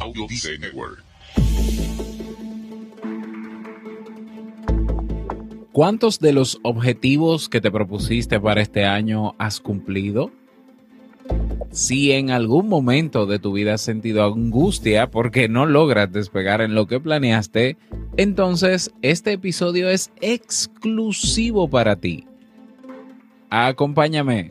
Audio Network. ¿Cuántos de los objetivos que te propusiste para este año has cumplido? Si en algún momento de tu vida has sentido angustia porque no logras despegar en lo que planeaste, entonces este episodio es exclusivo para ti. Acompáñame.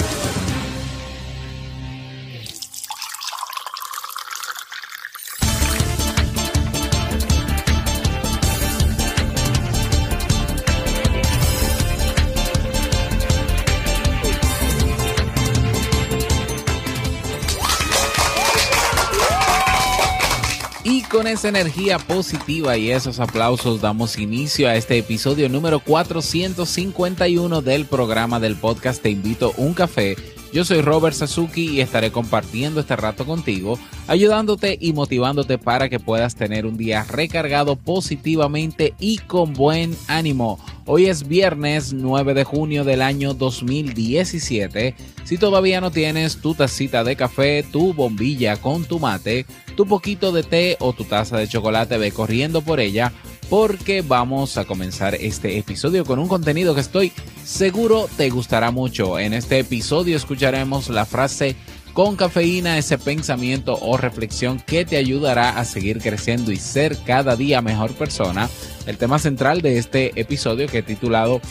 Con esa energía positiva y esos aplausos damos inicio a este episodio número 451 del programa del podcast Te invito un café. Yo soy Robert Sasuki y estaré compartiendo este rato contigo, ayudándote y motivándote para que puedas tener un día recargado positivamente y con buen ánimo. Hoy es viernes 9 de junio del año 2017. Si todavía no tienes tu tacita de café, tu bombilla con tu mate, tu poquito de té o tu taza de chocolate, ve corriendo por ella porque vamos a comenzar este episodio con un contenido que estoy seguro te gustará mucho. En este episodio escucharemos la frase con cafeína, ese pensamiento o reflexión que te ayudará a seguir creciendo y ser cada día mejor persona. El tema central de este episodio que he titulado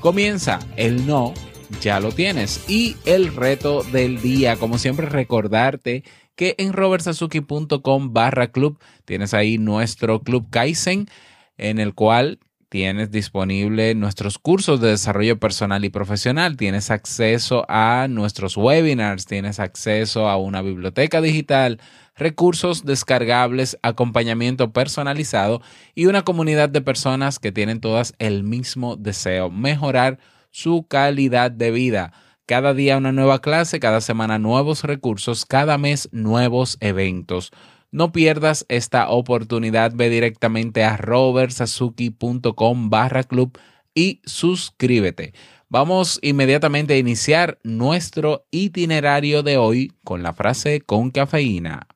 Comienza el no, ya lo tienes. Y el reto del día, como siempre recordarte que en robertsazuki.com barra club tienes ahí nuestro club Kaizen en el cual tienes disponible nuestros cursos de desarrollo personal y profesional, tienes acceso a nuestros webinars, tienes acceso a una biblioteca digital, recursos descargables, acompañamiento personalizado y una comunidad de personas que tienen todas el mismo deseo, mejorar su calidad de vida. Cada día una nueva clase, cada semana nuevos recursos, cada mes nuevos eventos. No pierdas esta oportunidad. Ve directamente a robertsazuki.com barra club y suscríbete. Vamos inmediatamente a iniciar nuestro itinerario de hoy con la frase con cafeína.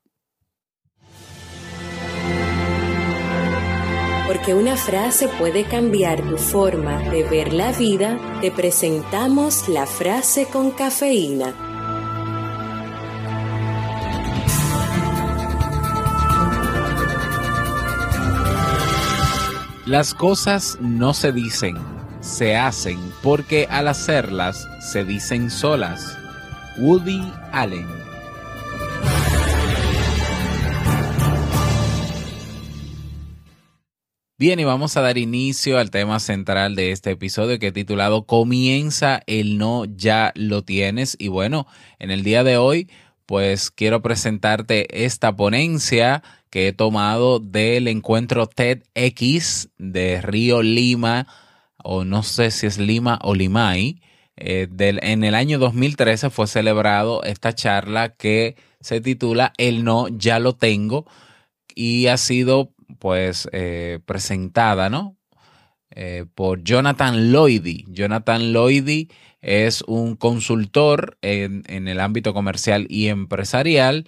Porque una frase puede cambiar tu forma de ver la vida, te presentamos la frase con cafeína. Las cosas no se dicen, se hacen porque al hacerlas se dicen solas. Woody Allen. Bien, y vamos a dar inicio al tema central de este episodio que he titulado Comienza el no, ya lo tienes. Y bueno, en el día de hoy, pues quiero presentarte esta ponencia que he tomado del encuentro TEDx de Río Lima, o no sé si es Lima o Limay. Eh, del, en el año 2013 fue celebrado esta charla que se titula El no, ya lo tengo, y ha sido pues eh, presentada, ¿no? Eh, por Jonathan Lloydy. Jonathan Lloydy es un consultor en, el ámbito comercial y empresarial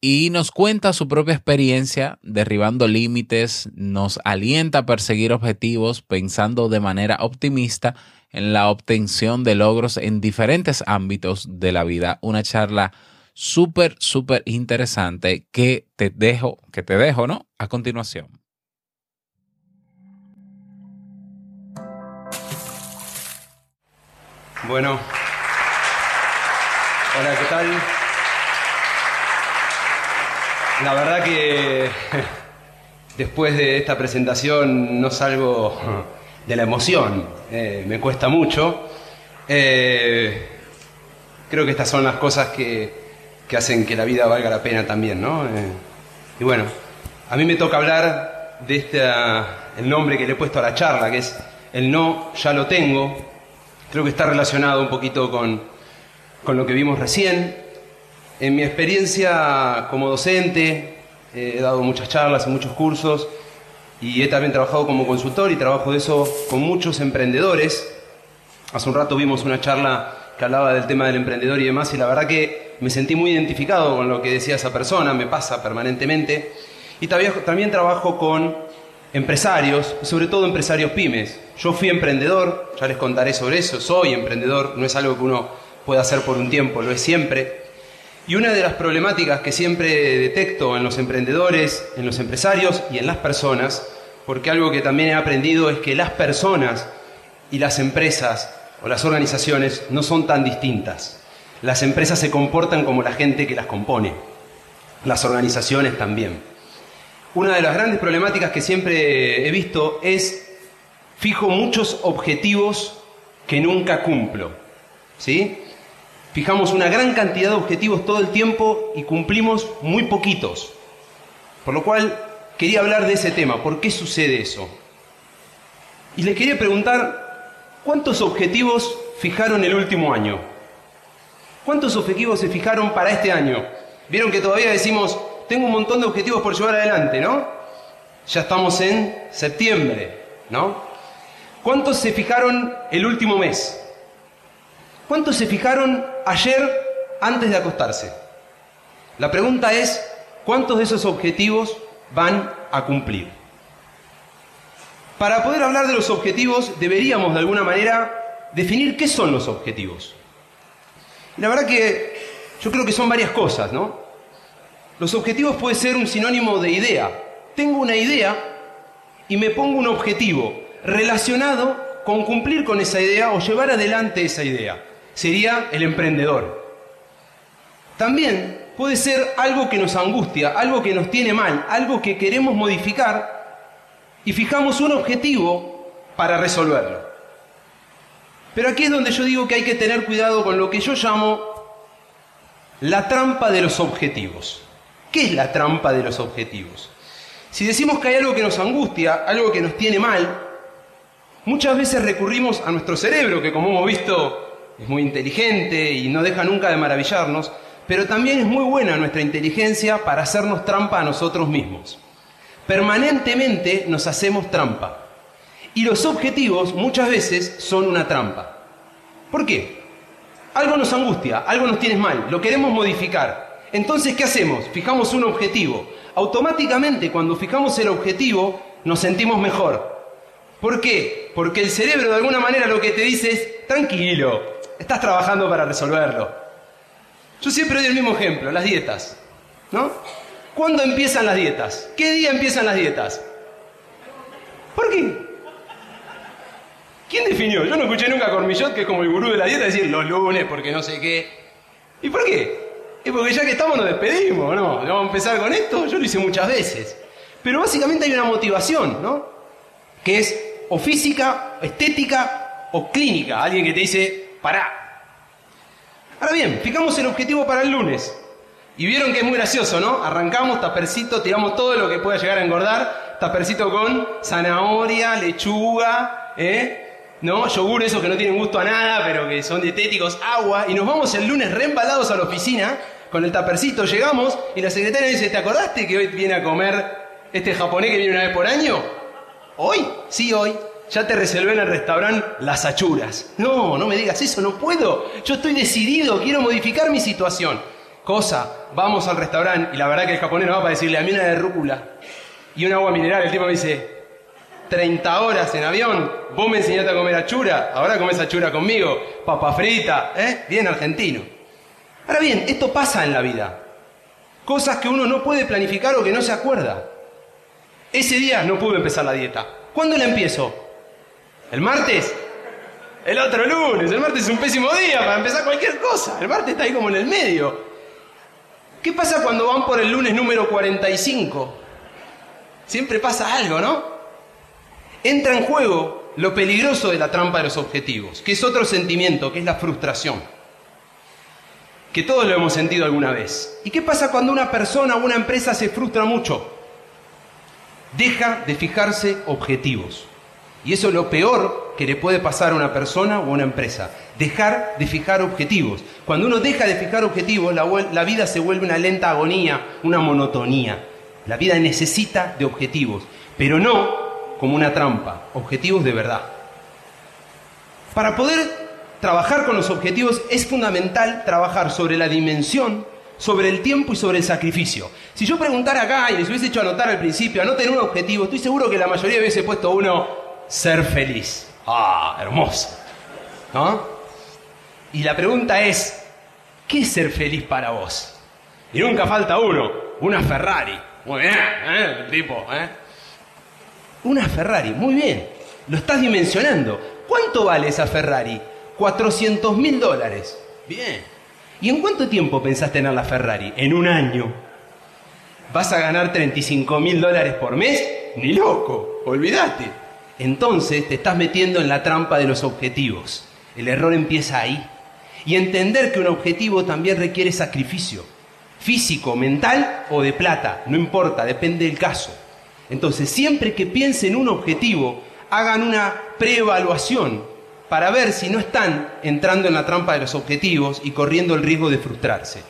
y nos cuenta su propia experiencia derribando límites, nos alienta a perseguir objetivos pensando de manera optimista en la obtención de logros en diferentes ámbitos de la vida. Una charla súper, súper interesante que te dejo, que te dejo, ¿no? A continuación. Bueno. Hola, ¿qué tal? La verdad que después de esta presentación no salgo de la emoción, eh, me cuesta mucho. Eh, creo que estas son las cosas que que hacen que la vida valga la pena también, ¿no? Eh, y bueno, a mí me toca hablar de este, el nombre que le he puesto a la charla, que es El no, ya lo tengo. Creo que está relacionado un poquito con, con lo que vimos recién. En mi experiencia como docente, he dado muchas charlas y muchos cursos y he también trabajado como consultor y trabajo de eso con muchos emprendedores. Hace un rato vimos una charla que hablaba del tema del emprendedor y demás y la verdad que me sentí muy identificado con lo que decía esa persona, me pasa permanentemente. Y también, también trabajo con empresarios, sobre todo empresarios pymes. Yo fui emprendedor, ya les contaré sobre eso, soy emprendedor, no es algo que uno pueda hacer por un tiempo, lo es siempre. Y una de las problemáticas que siempre detecto en los emprendedores, en los empresarios y en las personas, porque algo que también he aprendido es que las personas y las empresas o las organizaciones no son tan distintas. Las empresas se comportan como la gente que las compone, las organizaciones también. Una de las grandes problemáticas que siempre he visto es fijo muchos objetivos que nunca cumplo. ¿Sí? Fijamos una gran cantidad de objetivos todo el tiempo y cumplimos muy poquitos. Por lo cual quería hablar de ese tema. ¿Por qué sucede eso? Y les quería preguntar, ¿cuántos objetivos fijaron el último año? ¿Cuántos objetivos se fijaron para este año? Vieron que todavía decimos, tengo un montón de objetivos por llevar adelante, ¿no? Ya estamos en septiembre, ¿no? ¿Cuántos se fijaron el último mes? ¿Cuántos se fijaron ayer antes de acostarse? La pregunta es, ¿cuántos de esos objetivos van a cumplir? Para poder hablar de los objetivos deberíamos de alguna manera definir qué son los objetivos. La verdad que yo creo que son varias cosas, ¿no? Los objetivos pueden ser un sinónimo de idea. Tengo una idea y me pongo un objetivo relacionado con cumplir con esa idea o llevar adelante esa idea sería el emprendedor. También puede ser algo que nos angustia, algo que nos tiene mal, algo que queremos modificar y fijamos un objetivo para resolverlo. Pero aquí es donde yo digo que hay que tener cuidado con lo que yo llamo la trampa de los objetivos. ¿Qué es la trampa de los objetivos? Si decimos que hay algo que nos angustia, algo que nos tiene mal, muchas veces recurrimos a nuestro cerebro, que como hemos visto es muy inteligente y no deja nunca de maravillarnos, pero también es muy buena nuestra inteligencia para hacernos trampa a nosotros mismos. Permanentemente nos hacemos trampa. Y los objetivos muchas veces son una trampa. ¿Por qué? Algo nos angustia, algo nos tiene mal, lo queremos modificar. Entonces, ¿qué hacemos? Fijamos un objetivo. Automáticamente, cuando fijamos el objetivo, nos sentimos mejor. ¿Por qué? Porque el cerebro de alguna manera lo que te dice es, tranquilo, estás trabajando para resolverlo. Yo siempre doy el mismo ejemplo, las dietas. ¿No? ¿Cuándo empiezan las dietas? ¿Qué día empiezan las dietas? ¿Por qué? ¿Quién definió? Yo no escuché nunca a Cormillot, que es como el gurú de la dieta, decir los lunes porque no sé qué. ¿Y por qué? Es porque ya que estamos nos despedimos, ¿no? Vamos a empezar con esto, yo lo hice muchas veces. Pero básicamente hay una motivación, ¿no? Que es o física, estética o clínica. Alguien que te dice, pará. Ahora bien, fijamos el objetivo para el lunes. Y vieron que es muy gracioso, ¿no? Arrancamos, tapercito, tiramos todo lo que pueda llegar a engordar. Tapercito con zanahoria, lechuga, ¿eh? ¿No? Yogur, esos que no tienen gusto a nada, pero que son dietéticos, agua. Y nos vamos el lunes reembalados a la oficina con el tapercito. Llegamos y la secretaria dice, ¿te acordaste que hoy viene a comer este japonés que viene una vez por año? ¿Hoy? Sí, hoy ya te reservé en el restaurante las achuras. No, no me digas eso, no puedo. Yo estoy decidido, quiero modificar mi situación. Cosa, vamos al restaurante y la verdad que el japonés no va para decirle a mí una de rúcula y un agua mineral. El tipo me dice, 30 horas en avión, vos me enseñaste a comer achura, ahora comes achura conmigo, papa frita, ¿eh? Bien argentino. Ahora bien, esto pasa en la vida. Cosas que uno no puede planificar o que no se acuerda. Ese día no pude empezar la dieta. ¿Cuándo la empiezo? ¿El martes? El otro lunes. El martes es un pésimo día para empezar cualquier cosa. El martes está ahí como en el medio. ¿Qué pasa cuando van por el lunes número 45? Siempre pasa algo, ¿no? Entra en juego lo peligroso de la trampa de los objetivos, que es otro sentimiento, que es la frustración. Que todos lo hemos sentido alguna vez. ¿Y qué pasa cuando una persona o una empresa se frustra mucho? Deja de fijarse objetivos. Y eso es lo peor que le puede pasar a una persona o a una empresa. Dejar de fijar objetivos. Cuando uno deja de fijar objetivos, la, la vida se vuelve una lenta agonía, una monotonía. La vida necesita de objetivos, pero no como una trampa, objetivos de verdad. Para poder trabajar con los objetivos es fundamental trabajar sobre la dimensión, sobre el tiempo y sobre el sacrificio. Si yo preguntara acá y les hubiese hecho anotar al principio, anoten un objetivo, estoy seguro que la mayoría hubiese puesto uno, ser feliz. Ah, hermoso. ¿No? Y la pregunta es, ¿qué es ser feliz para vos? Y nunca falta uno, una Ferrari. Muy bien, ¿eh? El tipo, ¿eh? Una Ferrari, muy bien. Lo estás dimensionando. ¿Cuánto vale esa Ferrari? 400 mil dólares. Bien. ¿Y en cuánto tiempo pensás tener la Ferrari? En un año. ¿Vas a ganar 35 mil dólares por mes? Ni loco, olvídate. Entonces te estás metiendo en la trampa de los objetivos. El error empieza ahí. Y entender que un objetivo también requiere sacrificio. Físico, mental o de plata. No importa, depende del caso. Entonces, siempre que piensen un objetivo, hagan una preevaluación para ver si no están entrando en la trampa de los objetivos y corriendo el riesgo de frustrarse.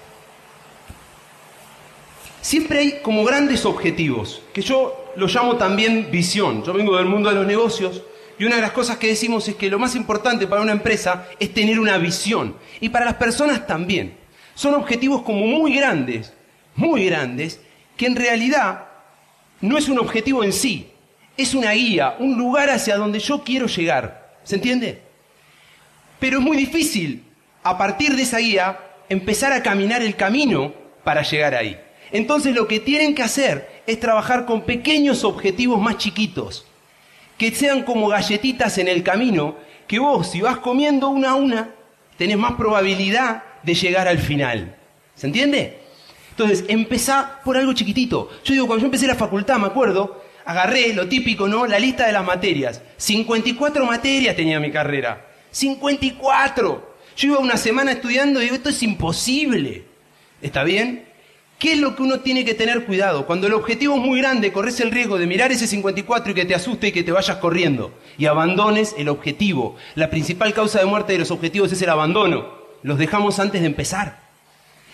Siempre hay como grandes objetivos, que yo lo llamo también visión. Yo vengo del mundo de los negocios y una de las cosas que decimos es que lo más importante para una empresa es tener una visión. Y para las personas también. Son objetivos como muy grandes, muy grandes, que en realidad no es un objetivo en sí, es una guía, un lugar hacia donde yo quiero llegar. ¿Se entiende? Pero es muy difícil, a partir de esa guía, empezar a caminar el camino para llegar ahí. Entonces lo que tienen que hacer es trabajar con pequeños objetivos más chiquitos, que sean como galletitas en el camino, que vos si vas comiendo una a una, tenés más probabilidad de llegar al final. ¿Se entiende? Entonces, empezá por algo chiquitito. Yo digo, cuando yo empecé la facultad, me acuerdo, agarré lo típico, ¿no? La lista de las materias. 54 materias tenía mi carrera. 54. Yo iba una semana estudiando y digo, esto es imposible. ¿Está bien? ¿Qué es lo que uno tiene que tener cuidado? Cuando el objetivo es muy grande, corres el riesgo de mirar ese 54 y que te asuste y que te vayas corriendo y abandones el objetivo. La principal causa de muerte de los objetivos es el abandono. Los dejamos antes de empezar.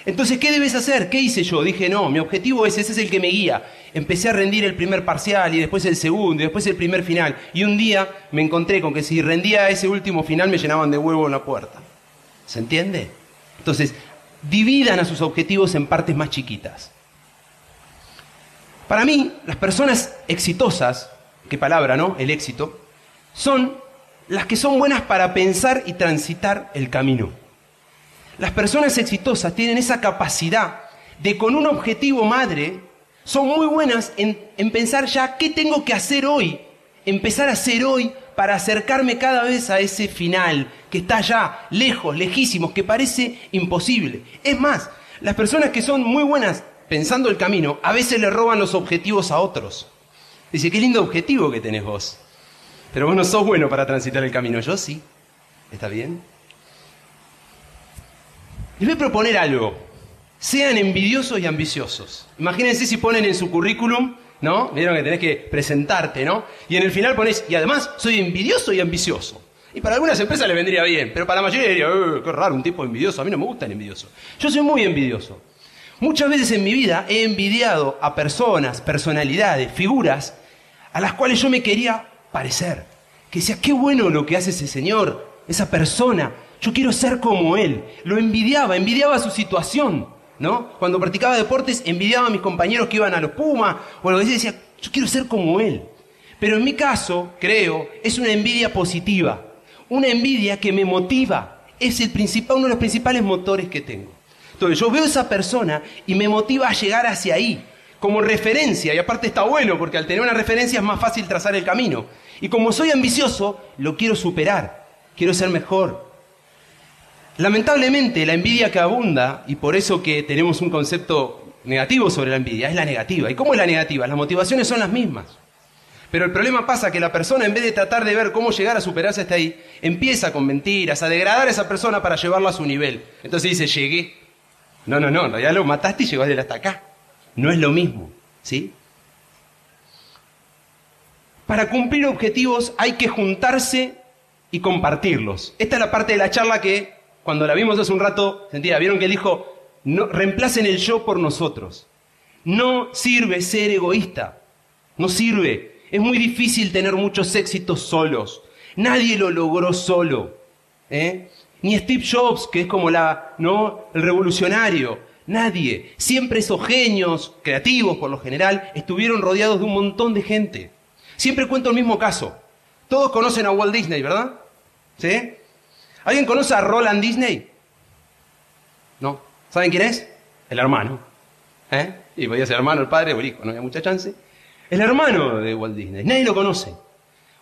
Entonces, ¿qué debes hacer? ¿Qué hice yo? Dije, no, mi objetivo es, ese es el que me guía. Empecé a rendir el primer parcial y después el segundo y después el primer final. Y un día me encontré con que si rendía ese último final me llenaban de huevo en la puerta. ¿Se entiende? Entonces, dividan a sus objetivos en partes más chiquitas. Para mí, las personas exitosas, qué palabra, ¿no? El éxito, son las que son buenas para pensar y transitar el camino. Las personas exitosas tienen esa capacidad de con un objetivo madre, son muy buenas en, pensar ya qué tengo que hacer hoy, empezar a hacer hoy para acercarme cada vez a ese final que está ya lejos, lejísimos, que parece imposible. Es más, las personas que son muy buenas pensando el camino, a veces le roban los objetivos a otros. Dice, qué lindo objetivo que tenés vos. Pero vos no sos bueno para transitar el camino, yo sí. ¿Está bien? Les voy a proponer algo. Sean envidiosos y ambiciosos. Imagínense si ponen en su currículum, ¿no? Vieron que tenés que presentarte, ¿no? Y en el final pones, y además soy envidioso y ambicioso. Y para algunas empresas le vendría bien, pero para la mayoría diría, eh, qué raro, un tipo envidioso. A mí no me gusta el envidioso. Yo soy muy envidioso. Muchas veces en mi vida he envidiado a personas, personalidades, figuras, a las cuales yo me quería parecer. Que decía, qué bueno lo que hace ese señor, esa persona, yo quiero ser como él. Lo envidiaba, envidiaba su situación, ¿no? Cuando practicaba deportes, envidiaba a mis compañeros que iban a los Pumas, o lo que decía, yo quiero ser como él. Pero en mi caso, creo, es una envidia positiva. Una envidia que me motiva. Es el principal, uno de los principales motores que tengo. Entonces yo veo a esa persona y me motiva a llegar hacia ahí, como referencia. Y aparte está bueno, porque al tener una referencia es más fácil trazar el camino. Y como soy ambicioso, lo quiero superar. Quiero ser mejor, Lamentablemente la envidia que abunda, y por eso que tenemos un concepto negativo sobre la envidia, es la negativa. ¿Y cómo es la negativa? Las motivaciones son las mismas. Pero el problema pasa que la persona, en vez de tratar de ver cómo llegar a superarse hasta ahí, empieza con mentiras, a degradar a esa persona para llevarla a su nivel. Entonces dice, llegué, No, no, no, en realidad lo mataste y llegó hasta acá. No es lo mismo, ¿sí? Para cumplir objetivos hay que juntarse y compartirlos. Esta es la parte de la charla que, cuando la vimos hace un rato, sentía, vieron que él dijo, no, reemplacen el yo por nosotros. No sirve ser egoísta, no sirve. Es muy difícil tener muchos éxitos solos. Nadie lo logró solo. ¿eh? Ni Steve Jobs, que es como la, ¿no? el revolucionario. Nadie. Siempre esos genios creativos, por lo general, estuvieron rodeados de un montón de gente. Siempre cuento el mismo caso. Todos conocen a Walt Disney, ¿verdad? ¿Sí? ¿Alguien conoce a Roland Disney? ¿No? ¿Saben quién es? El hermano. ¿Eh? Y podía ser hermano, el padre o el hijo, no había mucha chance. El hermano de Walt Disney. Nadie lo conoce.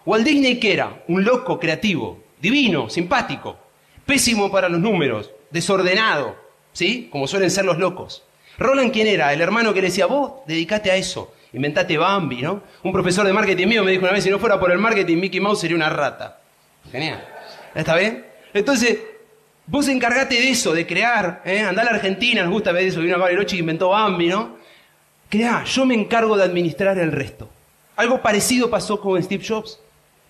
Walt Disney, ¿qué era? Un loco creativo, divino, simpático, pésimo para los números, desordenado, ¿sí? Como suelen ser los locos. Roland, ¿quién era? El hermano que le decía, vos dedicate a eso, inventate Bambi, ¿no? Un profesor de marketing mío me dijo una vez, si no fuera por el marketing, Mickey Mouse sería una rata. Genial. ¿Está bien? Entonces, vos encargate de eso, de crear, ¿eh? Andá a la Argentina, nos gusta ver eso, vino a Bariloche y inventó Bambi, ¿no? Creá, yo me encargo de administrar el resto. Algo parecido pasó con Steve Jobs.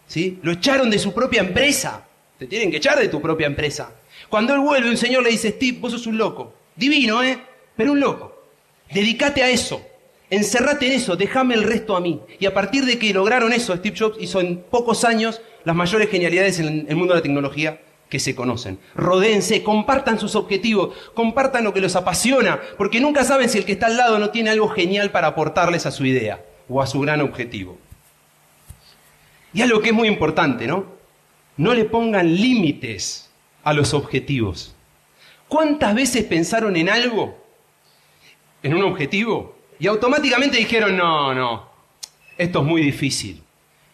¿Sí? Lo echaron de su propia empresa. Te tienen que echar de tu propia empresa. Cuando él vuelve, un señor le dice, Steve, vos sos un loco. Divino, ¿eh? Pero un loco. Dedicate a eso. Encerrate en eso, déjame el resto a mí. Y a partir de que lograron eso, Steve Jobs hizo en pocos años las mayores genialidades en el mundo de la tecnología que se conocen. Rodéense, compartan sus objetivos, compartan lo que los apasiona, porque nunca saben si el que está al lado no tiene algo genial para aportarles a su idea o a su gran objetivo. Y algo que es muy importante, ¿no? No le pongan límites a los objetivos. ¿Cuántas veces pensaron en algo, en un objetivo, y automáticamente dijeron, no, no, esto es muy difícil,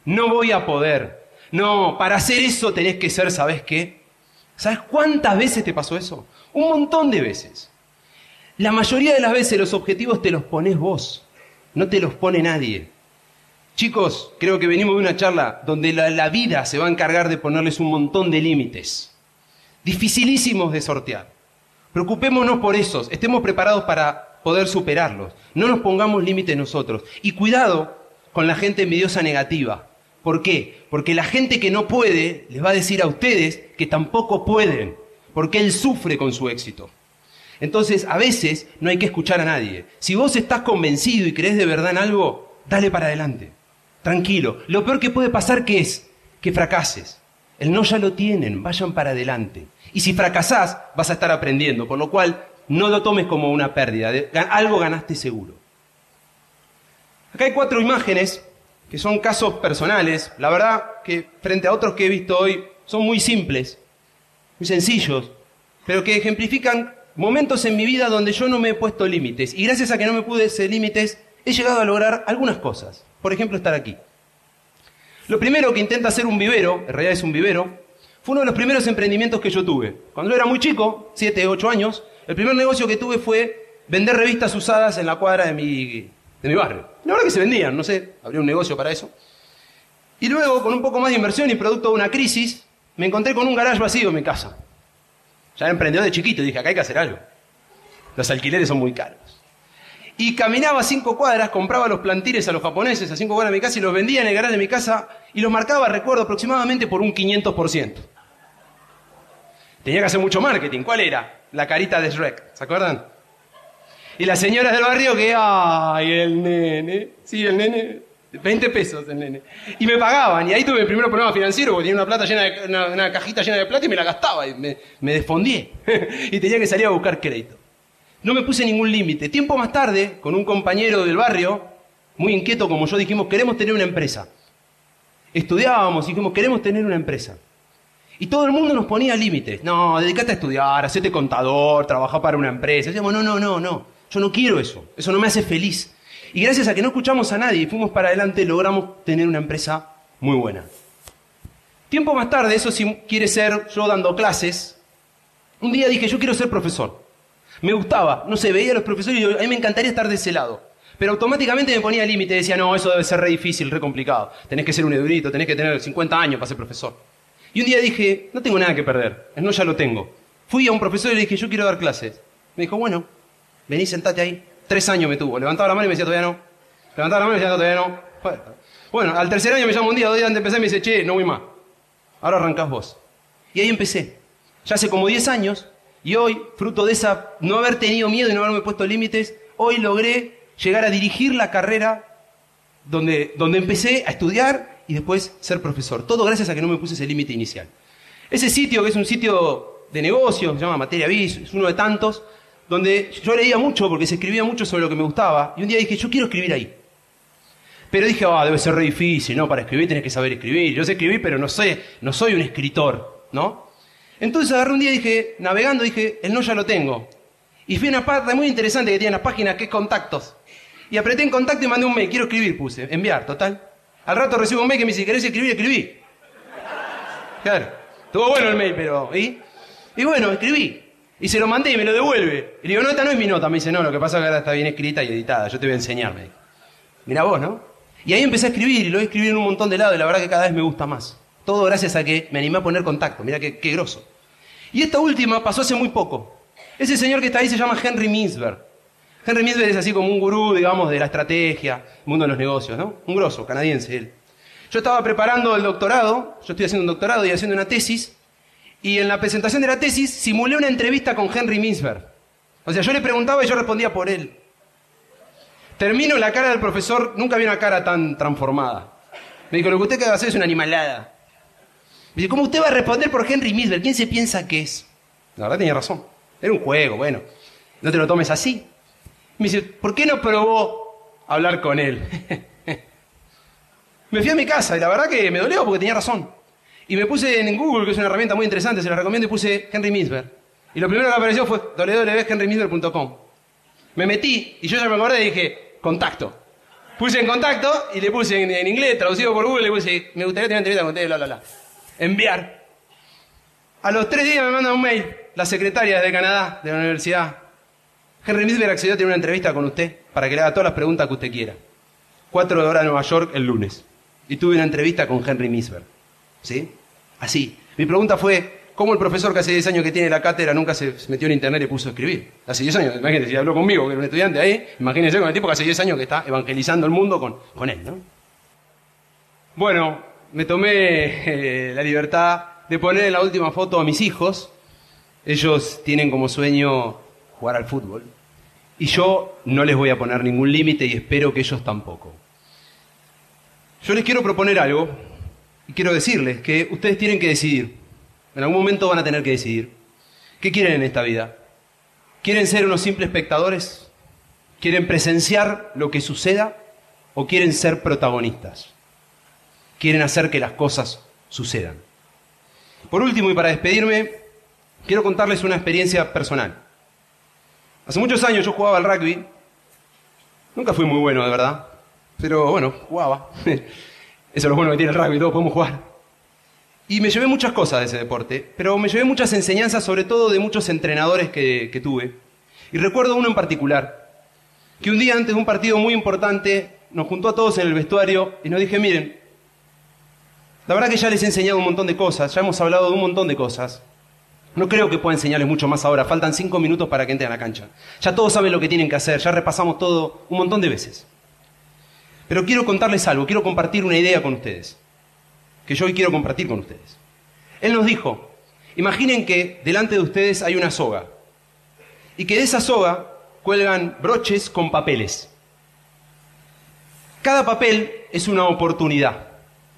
no voy a poder, no, para hacer eso tenés que ser, ¿sabes qué? ¿Sabes cuántas veces te pasó eso? Un montón de veces. La mayoría de las veces los objetivos te los pones vos, no te los pone nadie. Chicos, creo que venimos de una charla donde la, vida se va a encargar de ponerles un montón de límites, dificilísimos de sortear. Preocupémonos por esos, estemos preparados para poder superarlos. No nos pongamos límites nosotros. Y cuidado con la gente envidiosa negativa. ¿Por qué? Porque la gente que no puede les va a decir a ustedes que tampoco pueden, porque él sufre con su éxito. Entonces, a veces no hay que escuchar a nadie. Si vos estás convencido y crees de verdad en algo, dale para adelante. Tranquilo. Lo peor que puede pasar que es que fracases. El no ya lo tienen, vayan para adelante. Y si fracasás, vas a estar aprendiendo, por lo cual no lo tomes como una pérdida. Algo ganaste seguro. Acá hay cuatro imágenes que son casos personales. La verdad que frente a otros que he visto hoy son muy simples, muy sencillos, pero que ejemplifican momentos en mi vida donde yo no me he puesto límites. Y gracias a que no me pude ese límites, he llegado a lograr algunas cosas. Por ejemplo, estar aquí. Lo primero que intenta hacer un vivero, en realidad es un vivero, fue uno de los primeros emprendimientos que yo tuve. Cuando yo era muy chico, 7, 8 años, el primer negocio que tuve fue vender revistas usadas en la cuadra de mi, de mi barrio. La verdad que se vendían, no sé, habría un negocio para eso. Y luego, con un poco más de inversión y producto de una crisis, me encontré con un garage vacío en mi casa. Ya era emprendedor de chiquito y dije, acá hay que hacer algo. Los alquileres son muy caros. Y caminaba cinco cuadras, compraba los plantiles a los japoneses a cinco cuadras de mi casa y los vendía en el garage de mi casa y los marcaba, recuerdo, aproximadamente por un 500%. Tenía que hacer mucho marketing. ¿Cuál era? La carita de Shrek. ¿Se acuerdan? Y las señoras del barrio que, ay, el nene. Sí, el nene. 20 pesos el nene. Y me pagaban. Y ahí tuve el primer problema financiero porque tenía una, plata llena de, una, cajita llena de plata y me la gastaba. Y me, me desfondí. y tenía que salir a buscar crédito. No me puse ningún límite. Tiempo más tarde, con un compañero del barrio, muy inquieto como yo, dijimos, queremos tener una empresa. Estudiábamos y dijimos, queremos tener una empresa. Y todo el mundo nos ponía límites. No, dedícate a estudiar, hacete contador, trabaja para una empresa. Decíamos, no, no, no, no. Yo no quiero eso. Eso no me hace feliz. Y gracias a que no escuchamos a nadie y fuimos para adelante, logramos tener una empresa muy buena. Tiempo más tarde, eso sí quiere ser yo dando clases. Un día dije, yo quiero ser profesor. Me gustaba, no sé, veía a los profesores y a mí me encantaría estar de ese lado. Pero automáticamente me ponía límite, decía, no, eso debe ser re difícil, re complicado. Tenés que ser un erudito, tenés que tener 50 años para ser profesor. Y un día dije, no tengo nada que perder, no ya lo tengo. Fui a un profesor y le dije, yo quiero dar clases. Me dijo, bueno, vení, sentate ahí. Tres años me tuvo. Levantaba la mano y me decía, todavía no. Levantaba la mano y me decía, todavía no. Bueno, al tercer año me llama un día, dos días antes de empezar, y me dice, che, no voy más. Ahora arrancás vos. Y ahí empecé. Ya hace como 10 años, y hoy, fruto de esa, no haber tenido miedo y no haberme puesto límites, hoy logré llegar a dirigir la carrera donde, donde empecé a estudiar y después ser profesor. Todo gracias a que no me puse ese límite inicial. Ese sitio, que es un sitio de negocios, se llama Materia Vis, es uno de tantos, donde yo leía mucho porque se escribía mucho sobre lo que me gustaba, y un día dije, yo quiero escribir ahí. Pero dije, ah, debe ser difícil, ¿no? Para escribir tenés que saber escribir. Yo sé escribir, pero no sé, no soy un escritor, ¿no? Entonces agarré un día y dije, navegando, dije, el no ya lo tengo. Y fui a una parte muy interesante que tiene las páginas, que es contactos. Y apreté en contacto y mandé un mail, quiero escribir, puse, enviar, total. Al rato recibo un mail que me dice, ¿querés escribir? Escribí. Claro. Estuvo bueno el mail, pero, ¿y? Y bueno, escribí. Y se lo mandé y me lo devuelve. Y le digo, no, esta no es mi nota. Me dice, no, lo que pasa es que ahora está bien escrita y editada. Yo te voy a enseñar, me Mira vos, ¿no? Y ahí empecé a escribir y lo he escrito en un montón de lados y la verdad que cada vez me gusta más. Todo gracias a que me animé a poner contacto. Mira qué, qué grosso. Y esta última pasó hace muy poco. Ese señor que está ahí se llama Henry Minsberg. Henry Minsberg es así como un gurú, digamos, de la estrategia, mundo de los negocios, ¿no? Un grosso, canadiense él. Yo estaba preparando el doctorado, yo estoy haciendo un doctorado y haciendo una tesis, y en la presentación de la tesis simulé una entrevista con Henry Minsberg. O sea, yo le preguntaba y yo respondía por él. Termino la cara del profesor, nunca vi una cara tan transformada. Me dijo, lo que usted que va a hacer es una animalada. Me dice, ¿cómo usted va a responder por Henry Misber? ¿Quién se piensa que es? La verdad tenía razón. Era un juego, bueno. No te lo tomes así. Me dice, ¿por qué no probó hablar con él? me fui a mi casa y la verdad que me dolió porque tenía razón. Y me puse en Google, que es una herramienta muy interesante, se la recomiendo, y puse Henry Misber. Y lo primero que apareció fue www.henrymisber.com. Me metí y yo ya me acordé y dije, contacto. Puse en contacto y le puse en, inglés, traducido por Google, le puse, me gustaría tener entrevista con usted, bla, bla, bla. Enviar. A los tres días me manda un mail, la secretaria de Canadá, de la universidad. Henry Misber accedió a tener una entrevista con usted para que le haga todas las preguntas que usted quiera. Cuatro de hora en Nueva York el lunes. Y tuve una entrevista con Henry Misber. ¿Sí? Así. Mi pregunta fue, ¿Cómo el profesor que hace 10 años que tiene la cátedra nunca se metió en internet y puso a escribir? Hace 10 años, imagínense, si habló conmigo, que era un estudiante ahí, imagínense con el tipo que hace 10 años que está evangelizando el mundo con, con él, ¿no? Bueno, me tomé eh, la libertad de poner en la última foto a mis hijos. Ellos tienen como sueño jugar al fútbol. Y yo no les voy a poner ningún límite y espero que ellos tampoco. Yo les quiero proponer algo y quiero decirles que ustedes tienen que decidir. En algún momento van a tener que decidir. ¿Qué quieren en esta vida? ¿Quieren ser unos simples espectadores? ¿Quieren presenciar lo que suceda? ¿O quieren ser protagonistas? ¿Quieren hacer que las cosas sucedan? Por último, y para despedirme, quiero contarles una experiencia personal. Hace muchos años yo jugaba al rugby. Nunca fui muy bueno, de verdad. Pero bueno, jugaba. Eso es lo bueno que tiene el rugby, todos podemos jugar. Y me llevé muchas cosas de ese deporte, pero me llevé muchas enseñanzas, sobre todo de muchos entrenadores que, tuve. Y recuerdo uno en particular, que un día antes de un partido muy importante nos juntó a todos en el vestuario y nos dije, miren, la verdad que ya les he enseñado un montón de cosas, ya hemos hablado de un montón de cosas. No creo que pueda enseñarles mucho más ahora, faltan cinco minutos para que entren a la cancha. Ya todos saben lo que tienen que hacer, ya repasamos todo un montón de veces. Pero quiero contarles algo, quiero compartir una idea con ustedes que yo hoy quiero compartir con ustedes. Él nos dijo, imaginen que delante de ustedes hay una soga y que de esa soga cuelgan broches con papeles. Cada papel es una oportunidad,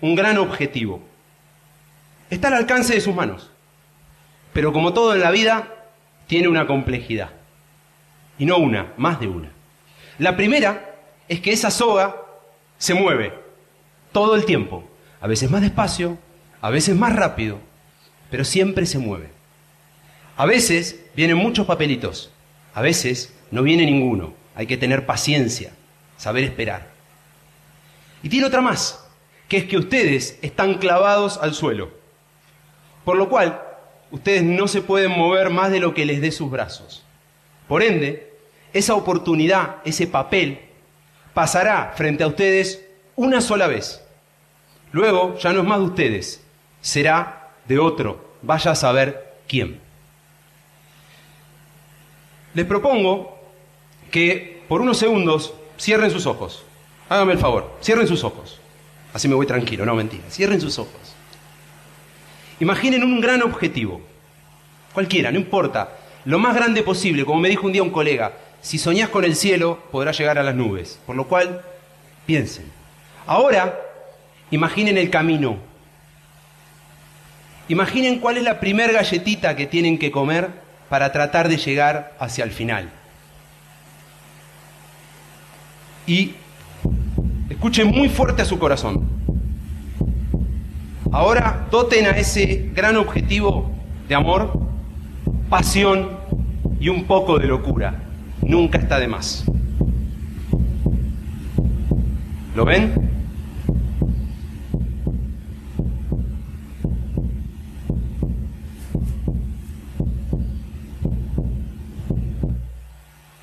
un gran objetivo. Está al alcance de sus manos, pero como todo en la vida, tiene una complejidad. Y no una, más de una. La primera es que esa soga se mueve todo el tiempo a veces más despacio, a veces más rápido, pero siempre se mueve. A veces vienen muchos papelitos, a veces no viene ninguno. Hay que tener paciencia, saber esperar. Y tiene otra más, que es que ustedes están clavados al suelo, por lo cual ustedes no se pueden mover más de lo que les dé sus brazos. Por ende, esa oportunidad, ese papel, pasará frente a ustedes una sola vez. Luego ya no es más de ustedes, será de otro. Vaya a saber quién. les propongo que por unos segundos cierren sus ojos. Háganme el favor, cierren sus ojos. Así me voy tranquilo, no mentira. Cierren sus ojos. Imaginen un gran objetivo. Cualquiera, no importa. Lo más grande posible, como me dijo un día un colega, si soñás con el cielo, podrás llegar a las nubes. Por lo cual, piensen. Ahora, imaginen el camino. Imaginen cuál es la primer galletita que tienen que comer para tratar de llegar hacia el final. Y escuchen muy fuerte a su corazón. Ahora doten a ese gran objetivo de amor, pasión y un poco de locura. Nunca está de más. ¿Lo ven?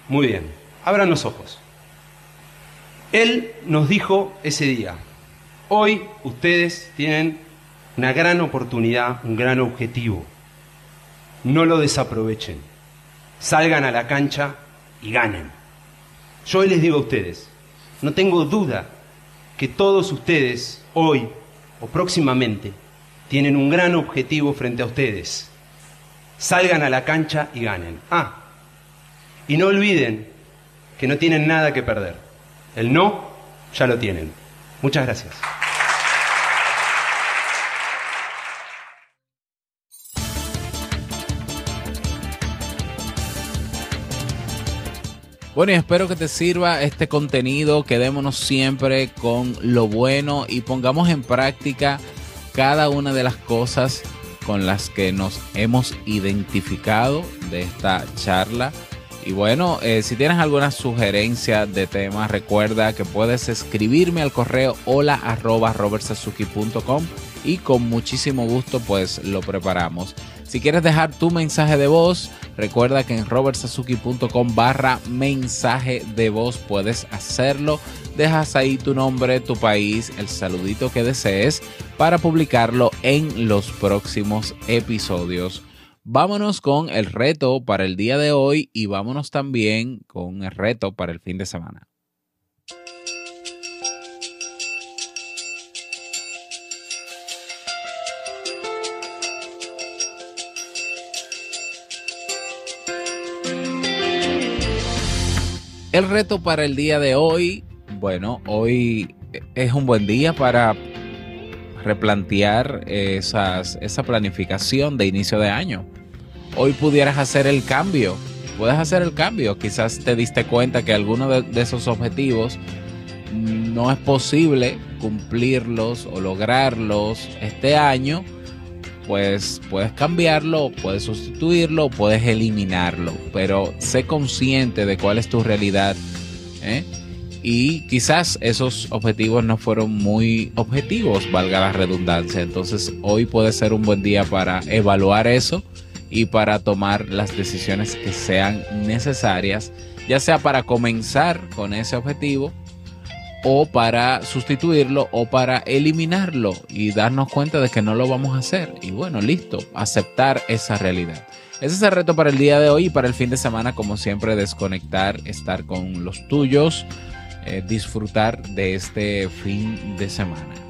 Muy bien, abran los ojos. Él nos dijo ese día, hoy ustedes tienen una gran oportunidad, un gran objetivo. No lo desaprovechen. Salgan a la cancha y ganen. Yo les digo a ustedes, no tengo duda que todos ustedes hoy o próximamente tienen un gran objetivo frente a ustedes. Salgan a la cancha y ganen. Ah, y no olviden que no tienen nada que perder. El no ya lo tienen. Muchas gracias. Bueno, y espero que te sirva este contenido. Quedémonos siempre con lo bueno y pongamos en práctica cada una de las cosas con las que nos hemos identificado de esta charla. Y bueno, eh, si tienes alguna sugerencia de temas, recuerda que puedes escribirme al correo hola arroba y con muchísimo gusto pues lo preparamos. Si quieres dejar tu mensaje de voz, recuerda que en robertsazuki.com barra mensaje de voz puedes hacerlo. Dejas ahí tu nombre, tu país, el saludito que desees para publicarlo en los próximos episodios. Vámonos con el reto para el día de hoy y vámonos también con el reto para el fin de semana. El reto para el día de hoy, bueno, hoy es un buen día para replantear esa planificación de inicio de año. Hoy pudieras hacer el cambio, puedes hacer el cambio. Quizás te diste cuenta que alguno de esos objetivos no es posible cumplirlos o lograrlos este año pues puedes cambiarlo, puedes sustituirlo, puedes eliminarlo, pero sé consciente de cuál es tu realidad. ¿eh? Y quizás esos objetivos no fueron muy objetivos, valga la redundancia. Entonces hoy puede ser un buen día para evaluar eso y para tomar las decisiones que sean necesarias, ya sea para comenzar con ese objetivo o para sustituirlo o para eliminarlo y darnos cuenta de que no lo vamos a hacer. Y bueno, listo, aceptar esa realidad. Ese es el reto para el día de hoy y para el fin de semana, como siempre, desconectar, estar con los tuyos, eh, disfrutar de este fin de semana.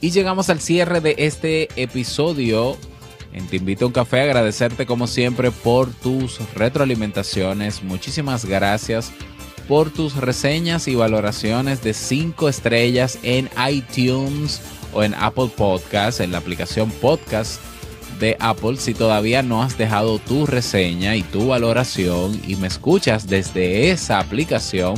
Y llegamos al cierre de este episodio. En Te invito a un café, agradecerte como siempre por tus retroalimentaciones. Muchísimas gracias por tus reseñas y valoraciones de 5 estrellas en iTunes o en Apple Podcast, en la aplicación podcast de Apple. Si todavía no has dejado tu reseña y tu valoración y me escuchas desde esa aplicación,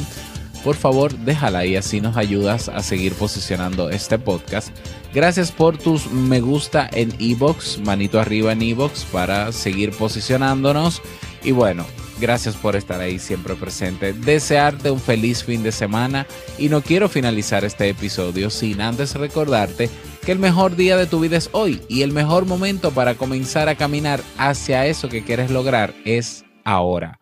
por favor déjala y así nos ayudas a seguir posicionando este podcast. Gracias por tus me gusta en ebox, manito arriba en ebox para seguir posicionándonos. Y bueno, gracias por estar ahí siempre presente. Desearte un feliz fin de semana y no quiero finalizar este episodio sin antes recordarte que el mejor día de tu vida es hoy y el mejor momento para comenzar a caminar hacia eso que quieres lograr es ahora.